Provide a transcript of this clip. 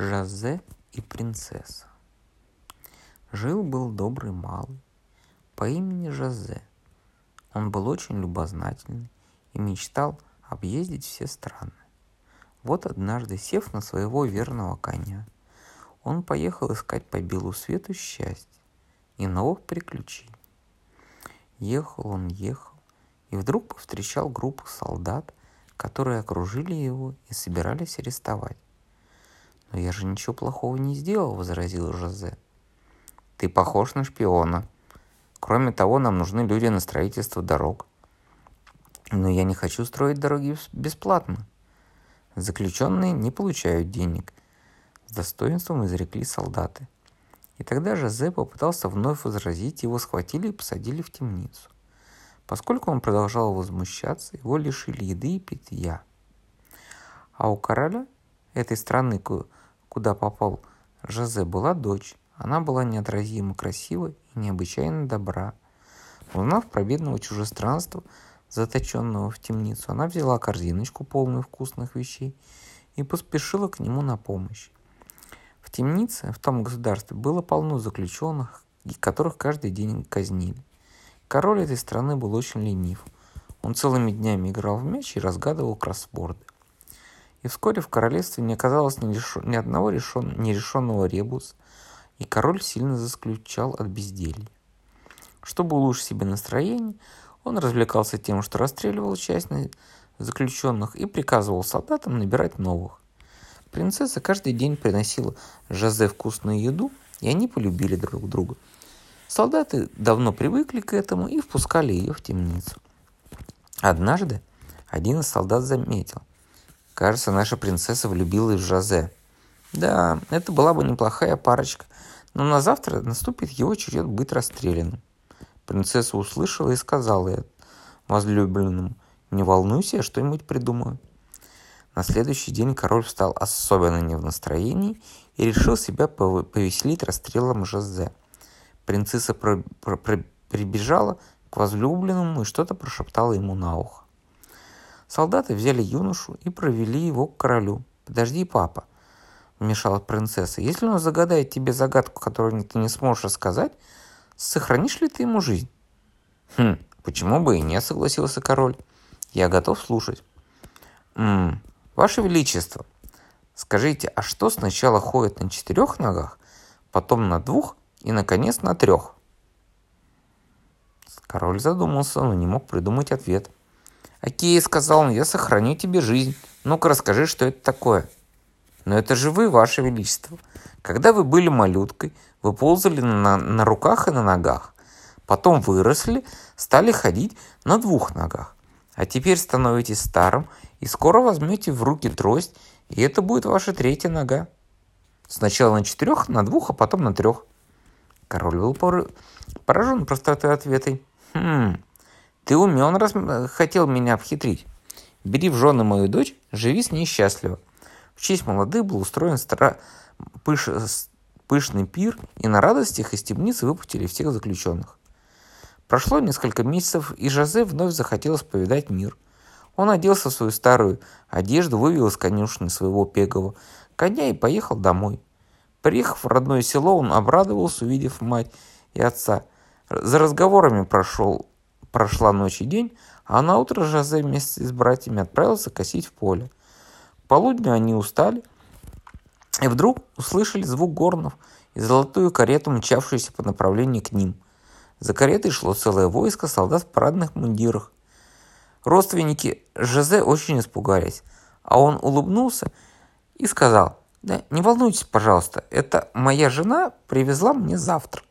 Жозе и принцесса. Жил-был добрый малый по имени Жозе. Он был очень любознательный и мечтал объездить все страны. Вот однажды, сев на своего верного коня, он поехал искать по белу свету счастья и новых приключений. Ехал он, ехал, и вдруг повстречал группу солдат, которые окружили его и собирались арестовать. «Но я же ничего плохого не сделал», — возразил Жозе. «Ты похож на шпиона. Кроме того, нам нужны люди на строительство дорог. Но я не хочу строить дороги бесплатно. Заключенные не получают денег. С достоинством изрекли солдаты. И тогда Жозе попытался вновь возразить, его схватили и посадили в темницу. Поскольку он продолжал возмущаться, его лишили еды и питья. А у короля этой страны, куда попал Жозе, была дочь. Она была неотразимо красива и необычайно добра. Узнав про бедного чужестранства, заточенного в темницу, она взяла корзиночку, полную вкусных вещей, и поспешила к нему на помощь. В темнице, в том государстве, было полно заключенных, которых каждый день казнили. Король этой страны был очень ленив. Он целыми днями играл в мяч и разгадывал кроссворды. И вскоре в королевстве не оказалось ни, решен, ни одного решен, нерешенного ребуса, и король сильно заскучал от безделья. Чтобы улучшить себе настроение, он развлекался тем, что расстреливал часть заключенных и приказывал солдатам набирать новых. Принцесса каждый день приносила Жозе вкусную еду, и они полюбили друг друга. Солдаты давно привыкли к этому и впускали ее в темницу. Однажды один из солдат заметил, Кажется, наша принцесса влюбилась в Жозе. Да, это была бы неплохая парочка, но на завтра наступит его черед быть расстрелянным. Принцесса услышала и сказала возлюбленному, не волнуйся, я что-нибудь придумаю. На следующий день король встал особенно не в настроении и решил себя повеселить расстрелом Жозе. Принцесса про- про- прибежала к возлюбленному и что-то прошептала ему на ухо. Солдаты взяли юношу и провели его к королю. «Подожди, папа», — вмешалась принцесса. «Если он загадает тебе загадку, которую ты не сможешь рассказать, сохранишь ли ты ему жизнь?» «Хм, почему бы и не?» — согласился король. «Я готов слушать». «Ммм, ваше величество, скажите, а что сначала ходит на четырех ногах, потом на двух и, наконец, на трех?» Король задумался, но не мог придумать ответ — «Окей», — сказал он, — «я сохраню тебе жизнь. Ну-ка расскажи, что это такое». «Но это же вы, ваше величество. Когда вы были малюткой, вы ползали на, на руках и на ногах. Потом выросли, стали ходить на двух ногах. А теперь становитесь старым и скоро возьмете в руки трость, и это будет ваша третья нога. Сначала на четырех, на двух, а потом на трех. Король был поражен простотой ответа. Хм, ты умен, раз хотел меня обхитрить. Бери в жены мою дочь, живи с ней счастливо. В честь молодых был устроен стра... пыш... пышный пир, и на радостях из темницы выпустили всех заключенных. Прошло несколько месяцев, и Жозе вновь захотелось повидать мир. Он оделся в свою старую одежду, вывел из конюшни своего пегового коня и поехал домой. Приехав в родное село, он обрадовался, увидев мать и отца. За разговорами прошел Прошла ночь и день, а на утро Жозе вместе с братьями отправился косить в поле. К полудню они устали, и вдруг услышали звук горнов и золотую карету, мчавшуюся по направлению к ним. За каретой шло целое войско солдат в парадных мундирах. Родственники Жозе очень испугались, а он улыбнулся и сказал, «Да не волнуйтесь, пожалуйста, это моя жена привезла мне завтрак».